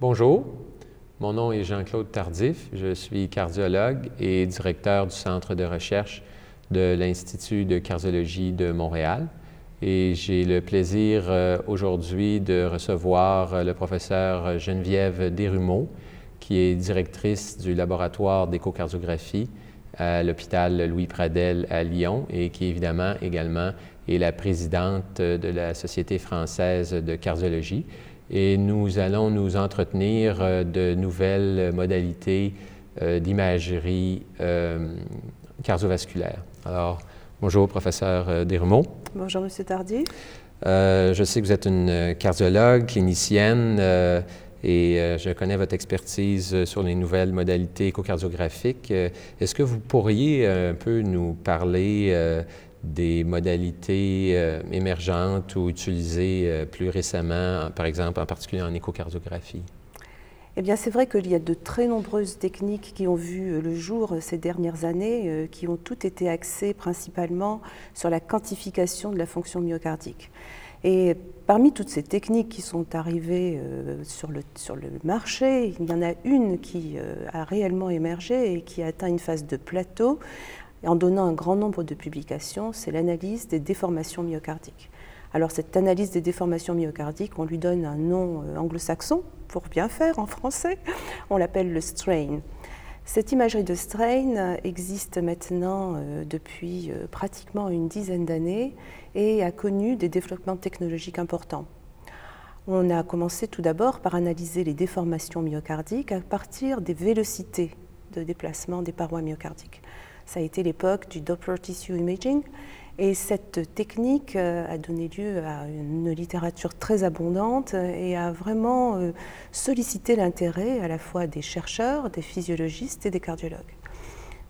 Bonjour, mon nom est Jean-Claude Tardif, je suis cardiologue et directeur du Centre de recherche de l'Institut de cardiologie de Montréal. Et j'ai le plaisir euh, aujourd'hui de recevoir euh, le professeur Geneviève Desrumeaux, qui est directrice du laboratoire d'échocardiographie à l'hôpital Louis Pradel à Lyon et qui évidemment également est la présidente de la Société française de cardiologie et nous allons nous entretenir euh, de nouvelles modalités euh, d'imagerie euh, cardiovasculaire. Alors, bonjour, professeur Desrumeaux. Bonjour, Monsieur Tardy. je sais que vous êtes une cardiologue, clinicienne, et je connais votre expertise sur les nouvelles modalités échocardiographiques. Est-ce que vous pourriez un peu nous parler des modalités euh, émergentes ou utilisées euh, plus récemment, par exemple, en particulier en échocardiographie? Eh bien, c'est vrai qu'il y a de très nombreuses techniques qui ont vu euh, le jour ces dernières années, qui ont toutes été axées principalement sur la quantification de la fonction myocardique. Et parmi toutes ces techniques qui sont arrivées sur, le, sur le marché, il y en a une qui a réellement émergé et qui a atteint une phase de plateau, en donnant un grand nombre de publications, c'est l'analyse des déformations myocardiques. Alors cette analyse des déformations myocardiques, on lui donne un nom euh, anglo-saxon pour bien faire en français, on l'appelle le strain. Cette imagerie de strain existe maintenant euh, depuis euh, pratiquement une dizaine d'années et a connu des développements technologiques importants. On a commencé tout d'abord par analyser les déformations myocardiques à partir des vélocités de déplacement des parois myocardiques. Ça a été l'époque du Doppler Tissue Imaging. Et cette technique euh, a donné lieu à une littérature très abondante et a vraiment euh, sollicité l'intérêt à la fois des chercheurs, des physiologistes et des cardiologues.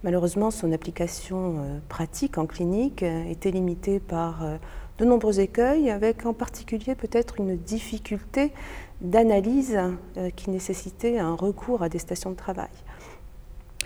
Malheureusement, son application euh, pratique en clinique était limitée par de nombreux écueils, avec en particulier peut-être une difficulté d'analyse qui nécessitait un recours à des stations de travail.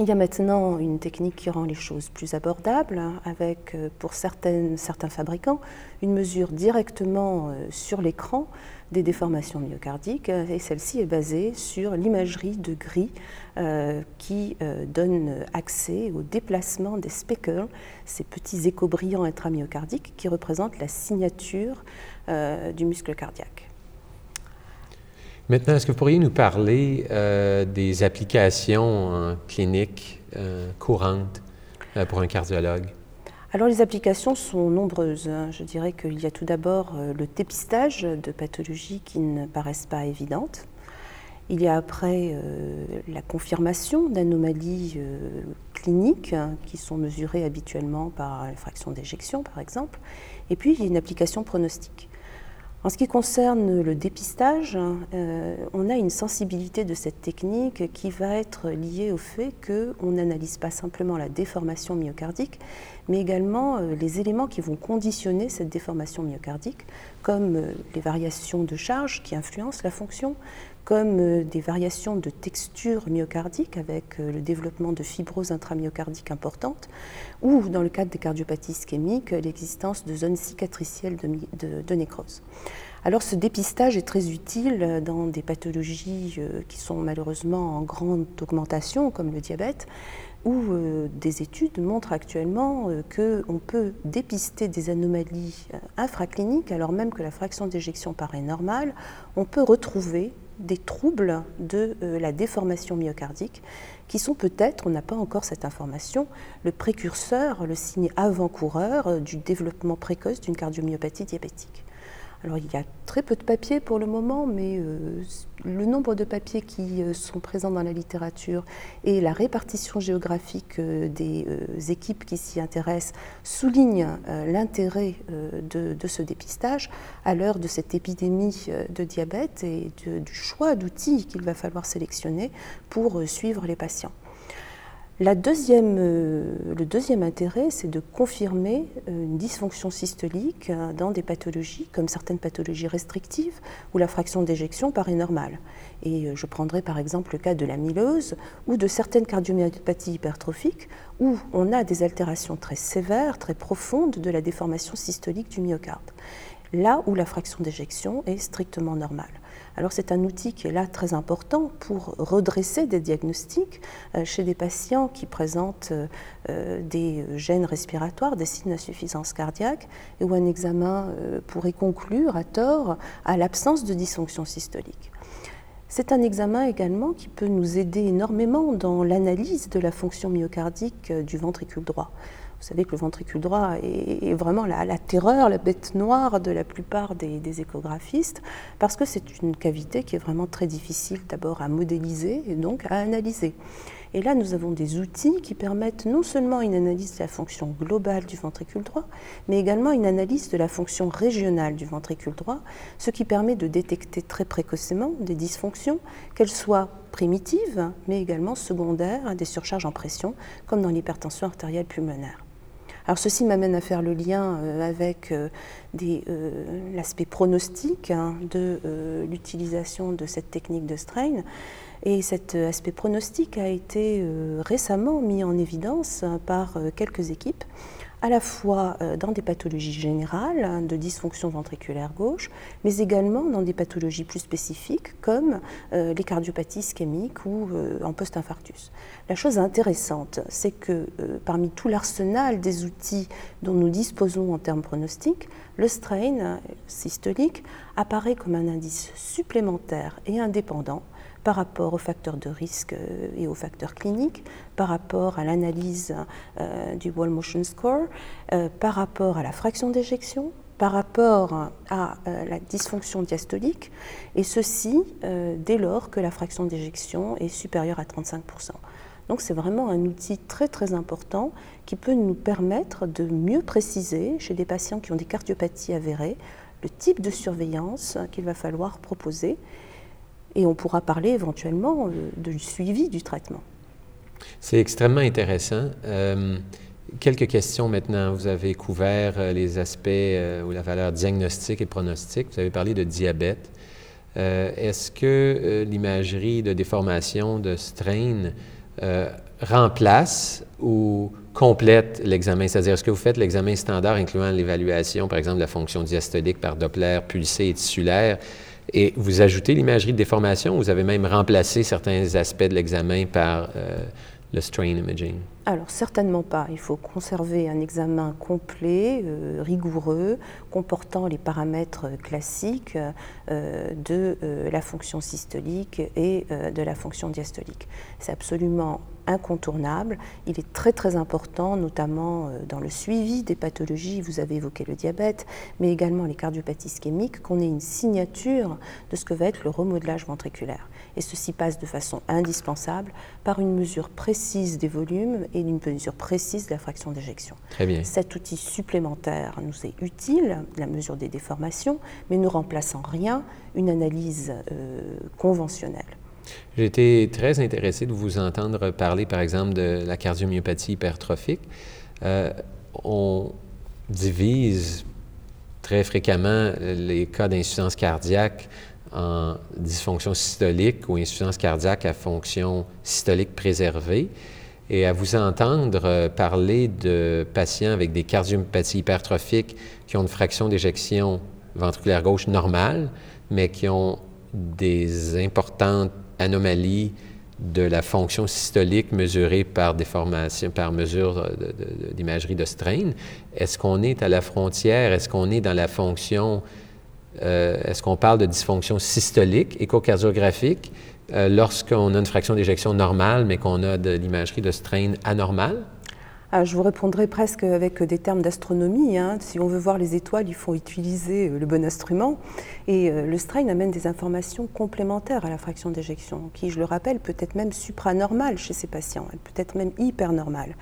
Il y a maintenant une technique qui rend les choses plus abordables, avec euh, pour certains fabricants une mesure directement euh, sur l'écran des déformations myocardiques, et celle-ci est basée sur l'imagerie de gris euh, qui donne accès au déplacement des speckles, ces petits échos brillants intramyocardiques qui représentent la signature du muscle cardiaque. Maintenant, est-ce que vous pourriez nous parler euh, des applications cliniques euh, courantes euh, pour un cardiologue? Alors les applications sont nombreuses. Hein. Je dirais qu'il y a tout d'abord le dépistage de pathologies qui ne paraissent pas évidentes. Il y a après la confirmation d'anomalies cliniques hein, qui sont mesurées habituellement par la fraction d'éjection par exemple. Et puis il y a une application pronostique. En ce qui concerne le dépistage, euh, on a une sensibilité de cette technique qui va être liée au fait qu'on n'analyse pas simplement la déformation myocardique, mais également euh, les éléments qui vont conditionner cette déformation myocardique, comme euh, les variations de charge qui influencent la fonction, comme euh, des variations de texture myocardique avec le développement de fibroses intramyocardiques importantes, ou dans le cadre des cardiopathies ischémiques, l'existence de zones cicatricielles de, nécrose. Alors ce dépistage est très utile dans des pathologies qui sont malheureusement en grande augmentation, comme le diabète, où euh, des études montrent actuellement euh, qu'on peut dépister des anomalies euh, infracliniques alors même que la fraction d'éjection paraît normale, on peut retrouver des troubles de la déformation myocardique qui sont peut-être, on n'a pas encore cette information, le précurseur, le signe avant-coureur du développement précoce d'une cardiomyopathie diabétique. Alors il y a très peu de papiers pour le moment, mais euh, le nombre de papiers qui euh, sont présents dans la littérature et la répartition géographique euh, des équipes qui s'y intéressent soulignent l'intérêt de, ce dépistage à l'heure de cette épidémie de diabète et du choix d'outils qu'il va falloir sélectionner pour suivre les patients. Euh, le deuxième intérêt, c'est de confirmer euh, une dysfonction systolique euh, dans des pathologies comme certaines pathologies restrictives où la fraction d'éjection paraît normale. Et je prendrai par exemple le cas de l'amylose ou de certaines cardiomyopathies hypertrophiques où on a des altérations très sévères, très profondes de la déformation systolique du myocarde. Là où la fraction d'éjection est strictement normale. Alors c'est un outil qui est là très important pour redresser des diagnostics euh, chez des patients qui présentent euh, des gènes respiratoires, des signes d'insuffisance cardiaque, et où un examen pourrait conclure à tort à l'absence de dysfonction systolique. C'est un examen également qui peut nous aider énormément dans l'analyse de la fonction myocardique du ventricule droit. Vous savez que le ventricule droit est, vraiment la, terreur, la bête noire de la plupart des, échographistes, parce que c'est une cavité qui est vraiment très difficile d'abord à modéliser et donc à analyser. Et là, nous avons des outils qui permettent non seulement une analyse de la fonction globale du ventricule droit, mais également une analyse de la fonction régionale du ventricule droit, ce qui permet de détecter très précocement des dysfonctions, qu'elles soient primitives, mais également secondaires à des surcharges en pression, comme dans l'hypertension artérielle pulmonaire. Alors ceci m'amène à faire le lien euh, avec euh, euh, l'aspect pronostique hein, de l'utilisation de cette technique de strain. Et cet aspect pronostic a été récemment mis en évidence par quelques équipes à la fois euh, dans des pathologies générales hein, de dysfonction ventriculaire gauche, mais également dans des pathologies plus spécifiques comme euh, les cardiopathies ischémiques ou euh, en post-infarctus. La chose intéressante, c'est que parmi tout l'arsenal des outils dont nous disposons en termes pronostiques, le strain systolique apparaît comme un indice supplémentaire et indépendant par rapport aux facteurs de risque euh, et aux facteurs cliniques, par rapport à l'analyse euh, du Wall Motion Score, euh, par rapport à la fraction d'éjection, par rapport à la dysfonction diastolique, et ceci dès lors que la fraction d'éjection est supérieure à 35%. Donc c'est vraiment un outil très très important qui peut nous permettre de mieux préciser chez des patients qui ont des cardiopathies avérées le type de surveillance qu'il va falloir proposer et on pourra parler éventuellement euh, du suivi du traitement. C'est extrêmement intéressant. Euh, quelques questions maintenant. Vous avez couvert euh, les aspects ou la valeur diagnostique et pronostique. Vous avez parlé de diabète. Est-ce que l'imagerie de déformation de strain remplace ou complète l'examen? C'est-à-dire, est-ce que vous faites l'examen standard incluant l'évaluation, par exemple, de la fonction diastolique par Doppler pulsé et tissulaire? Et vous ajoutez l'imagerie de déformation, vous avez même remplacé certains aspects de l'examen par euh, le strain imaging? Alors certainement pas. Il faut conserver un examen complet, euh, rigoureux, comportant les paramètres classiques euh, de la fonction systolique et de la fonction diastolique. C'est absolument incontournable. Il est très très important, notamment euh, dans le suivi des pathologies, vous avez évoqué le diabète, mais également les cardiopathies ischémiques, qu'on ait une signature de ce que va être le remodelage ventriculaire. Et ceci passe de façon indispensable par une mesure précise des volumes et une mesure précise de la fraction d'éjection. Très bien. Cet outil supplémentaire nous est utile, la mesure des déformations, mais ne remplace en rien une analyse euh, conventionnelle. Été très intéressé de vous entendre parler, par exemple, de la cardiomyopathie hypertrophique. Euh, on divise très fréquemment les cas d'insuffisance cardiaque en dysfonction systolique ou insuffisance cardiaque à fonction systolique préservée. Et à vous entendre parler de patients avec des cardiomyopathies hypertrophiques qui ont une fraction d'éjection ventriculaire gauche normale, mais qui ont des importantes anomalie de la fonction systolique mesurée par déformation, par mesure d'imagerie de, strain. Est-ce qu'on est à la frontière? Est-ce qu'on est dans la fonction, euh, est-ce qu'on parle de dysfonction systolique, échocardiographique, euh, lorsqu'on a une fraction d'éjection normale, mais qu'on a de l'imagerie de strain anormale? Ah, je vous répondrai presque avec des termes d'astronomie. Hein. Si on veut voir les étoiles, il faut utiliser euh, le bon instrument. Et le strain amène des informations complémentaires à la fraction d'éjection, qui, je le rappelle, peut être même supranormale chez ces patients, peut être même hypernormale.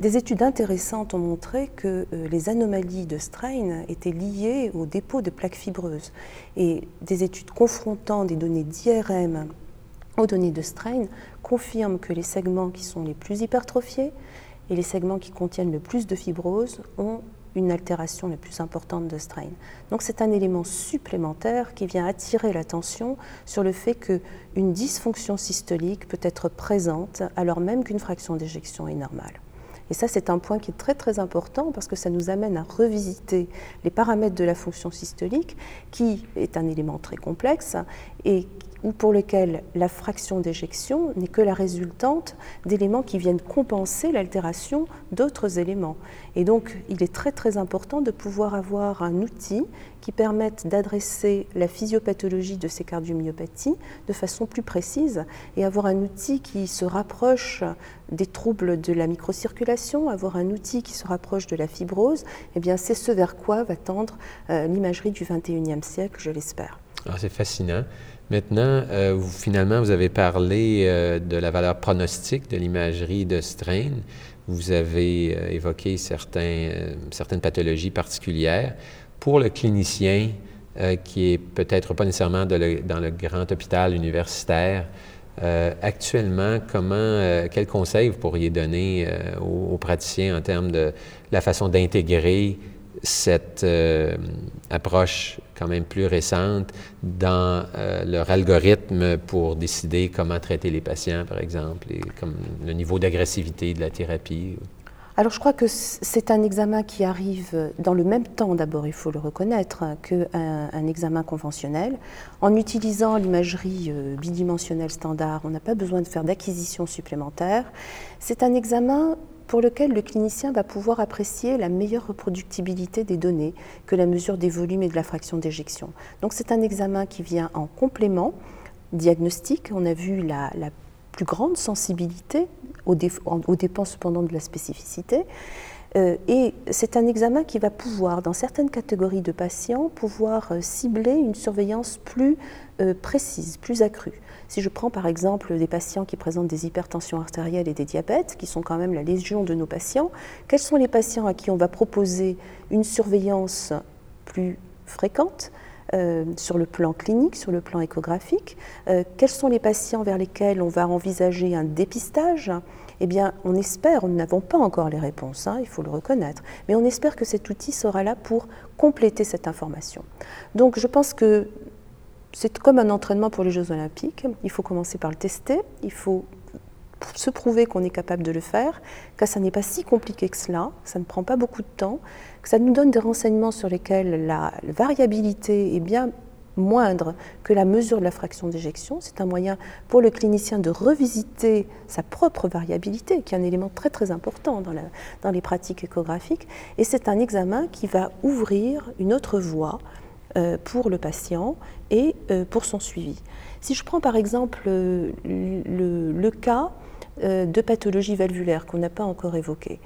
Des études intéressantes ont montré que euh, les anomalies de strain étaient liées au dépôt de plaques fibreuses. Et des études confrontant des données d'IRM aux données de strain confirment que les segments qui sont les plus hypertrophiés, et les segments qui contiennent le plus de fibrose ont une altération la plus importante de strain. Donc c'est un élément supplémentaire qui vient attirer l'attention sur le fait qu'une dysfonction systolique peut être présente alors même qu'une fraction d'éjection est normale. Et ça, c'est un point qui est très très important parce que ça nous amène à revisiter les paramètres de la fonction systolique, qui est un élément très complexe et ou pour lequel la fraction d'éjection n'est que la résultante d'éléments qui viennent compenser l'altération d'autres éléments. Et donc, il est très très important de pouvoir avoir un outil qui permette d'adresser la physiopathologie de ces cardiomyopathies de façon plus précise et avoir un outil qui se rapproche des troubles de la microcirculation, avoir un outil qui se rapproche de la fibrose, eh bien c'est ce vers quoi va tendre euh, l'imagerie du 21e siècle, je l'espère. Ah, c'est fascinant. Maintenant, euh, vous, finalement, vous avez parlé euh, de la valeur pronostique de l'imagerie de strain. Vous avez euh, évoqué certaines pathologies particulières. Pour le clinicien, qui est peut-être pas nécessairement dans le grand hôpital universitaire, actuellement, comment, quels conseils vous pourriez donner aux, praticiens en termes de la façon d'intégrer cette approche quand même plus récente dans euh, leur algorithme pour décider comment traiter les patients, par exemple, et comme le niveau d'agressivité de la thérapie? Alors je crois que c'est un examen qui arrive dans le même temps, d'abord il faut le reconnaître, qu'un un examen conventionnel. En utilisant l'imagerie euh, bidimensionnelle standard, on n'a pas besoin de faire d'acquisition supplémentaire. C'est un examen pour lequel le clinicien va pouvoir apprécier la meilleure reproductibilité des données que la mesure des volumes et de la fraction d'éjection. Donc c'est un examen qui vient en complément diagnostique. On a vu la, plus grande sensibilité aux, dépens cependant de la spécificité. Euh, et c'est un examen qui va pouvoir, dans certaines catégories de patients, pouvoir euh, cibler une surveillance plus euh, précise, plus accrue. Si je prends par exemple des patients qui présentent des hypertensions artérielles et des diabètes, qui sont quand même la légion de nos patients, quels sont les patients à qui on va proposer une surveillance plus fréquente sur le plan clinique, sur le plan échographique Quels sont les patients vers lesquels on va envisager un dépistage eh bien, on espère, nous n'avons pas encore les réponses, hein, il faut le reconnaître, mais on espère que cet outil sera là pour compléter cette information. Donc, je pense que c'est comme un entraînement pour les Jeux olympiques. Il faut commencer par le tester, il faut se prouver qu'on est capable de le faire, que ça n'est pas si compliqué que cela, ça ne prend pas beaucoup de temps, que ça nous donne des renseignements sur lesquels la variabilité est bien moindre que la mesure de la fraction d'éjection. C'est un moyen pour le clinicien de revisiter sa propre variabilité, qui est un élément très très important dans, les pratiques échographiques. Et c'est un examen qui va ouvrir une autre voie euh, pour le patient et euh, pour son suivi. Si je prends par exemple euh, le, cas de pathologie valvulaire qu'on n'a pas encore évoqué,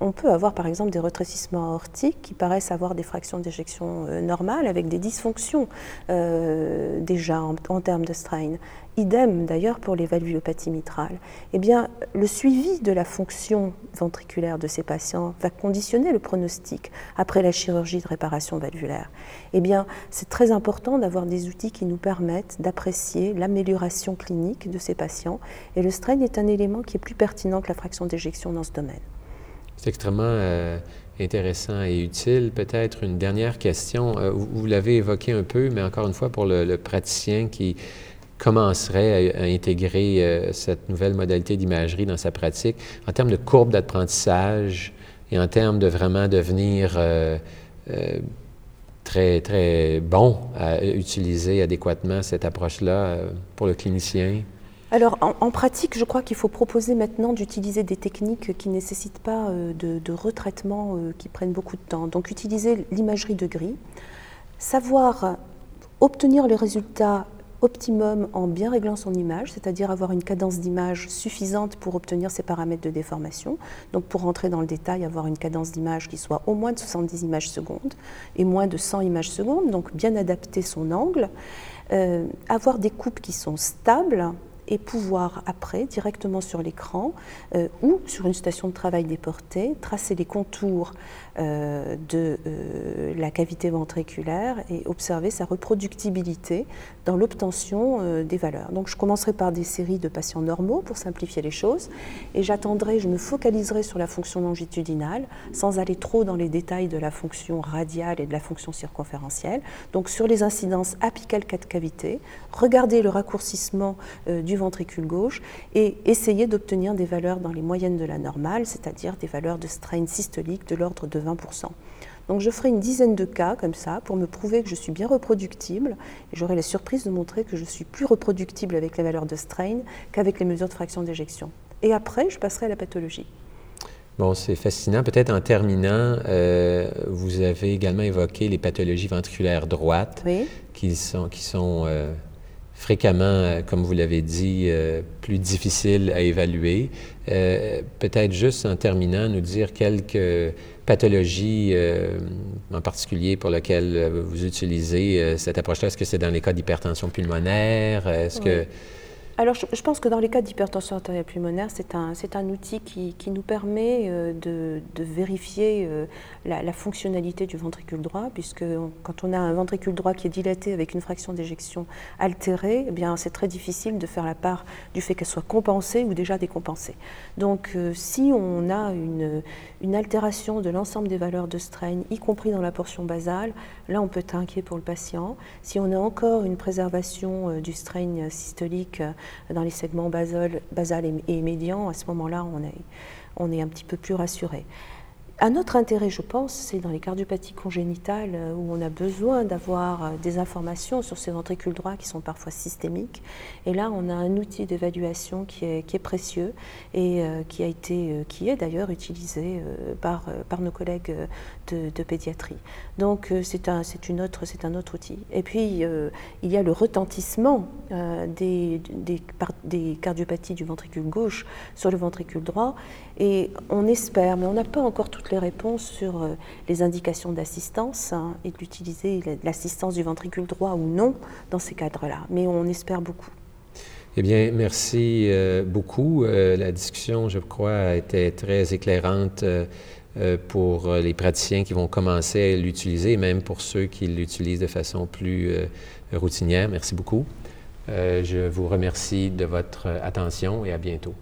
on peut avoir par exemple des retrécissements aortiques qui paraissent avoir des fractions d'éjection normales avec des dysfonctions déjà en, termes de strain. Idem d'ailleurs pour les valvulopathies mitrales. Eh bien, le suivi de la fonction ventriculaire de ces patients va conditionner le pronostic après la chirurgie de réparation valvulaire. Eh bien, c'est très important d'avoir des outils qui nous permettent d'apprécier l'amélioration clinique de ces patients. Et le strain est un élément qui est plus pertinent que la fraction d'éjection dans ce domaine. C'est extrêmement euh, intéressant et utile. Peut-être une dernière question. Euh, vous, l'avez évoqué un peu, mais encore une fois, pour le praticien qui commencerait à, intégrer euh, cette nouvelle modalité d'imagerie dans sa pratique en termes de courbe d'apprentissage et en termes de vraiment devenir très, très bon à utiliser adéquatement cette approche-là pour le clinicien? Alors, en, pratique, je crois qu'il faut proposer maintenant d'utiliser des techniques qui ne nécessitent pas de, de retraitement qui prennent beaucoup de temps. Donc, utiliser l'imagerie de gris, savoir obtenir les résultats optimum en bien réglant son image, c'est-à-dire avoir une cadence d'image suffisante pour obtenir ses paramètres de déformation. Donc pour rentrer dans le détail, avoir une cadence d'image qui soit au moins de 70 images secondes et moins de 100 images secondes, donc bien adapter son angle. Euh, avoir des coupes qui sont stables, et pouvoir après, directement sur l'écran euh, ou sur une station de travail déportée, tracer les contours de euh, la cavité ventriculaire et observer sa reproductibilité dans l'obtention des valeurs. Donc je commencerai par des séries de patients normaux pour simplifier les choses et j'attendrai, je me focaliserai sur la fonction longitudinale sans aller trop dans les détails de la fonction radiale et de la fonction circonférentielle. Donc sur les incidences apicales 4 cavités, regarder le raccourcissement du ventricule gauche et essayer d'obtenir des valeurs dans les moyennes de la normale, c'est-à-dire des valeurs de strain systolique de l'ordre de 20%. Donc je ferai une dizaine de cas comme ça pour me prouver que je suis bien reproductible et j'aurai la surprise de montrer que je suis plus reproductible avec les valeurs de strain qu'avec les mesures de fraction d'éjection. Et après, je passerai à la pathologie. Bon, c'est fascinant. Peut-être en terminant, euh, vous avez également évoqué les pathologies ventriculaires droites qui sont, euh, fréquemment, euh, comme vous l'avez dit, plus difficiles à évaluer. Peut-être juste en terminant, nous dire quelques pathologies en particulier pour lesquelles vous utilisez cette approche-là? Est-ce que c'est dans les cas d'hypertension pulmonaire? Est-ce que alors, je, pense que dans les cas d'hypertension artérielle pulmonaire, c'est un, un, outil qui, qui, nous permet euh, de, de vérifier euh, la, fonctionnalité du ventricule droit, puisque quand on a un ventricule droit qui est dilaté avec une fraction d'éjection altérée, eh bien, c'est très difficile de faire la part du fait qu'elle soit compensée ou déjà décompensée. Donc, euh, si on a une, une altération de l'ensemble des valeurs de strain, y compris dans la portion basale, là, on peut être inquiet pour le patient. Si on a encore une préservation du strain systolique, dans les segments basal, basal et, médian, à ce moment-là, on est, on est un petit peu plus rassuré. Un autre intérêt, je pense, c'est dans les cardiopathies congénitales euh, où on a besoin d'avoir euh, des informations sur ces ventricules droits qui sont parfois systémiques. Et là, on a un outil d'évaluation qui est, qui est, précieux et euh, qui, a été, qui est d'ailleurs utilisé par, par nos collègues de, pédiatrie. Donc, c'est un, autre, un autre outil. Et puis, il y a le retentissement des, des, des cardiopathies du ventricule gauche sur le ventricule droit. Et on espère, mais on n'a pas encore toutes les réponses sur euh, les indications d'assistance hein, et d'utiliser l'assistance du ventricule droit ou non dans ces cadres-là. Mais on espère beaucoup. Eh bien, merci euh, beaucoup. Euh, la discussion, je crois, a été très éclairante pour les praticiens qui vont commencer à l'utiliser, même pour ceux qui l'utilisent de façon plus routinière. Merci beaucoup. je vous remercie de votre attention et à bientôt.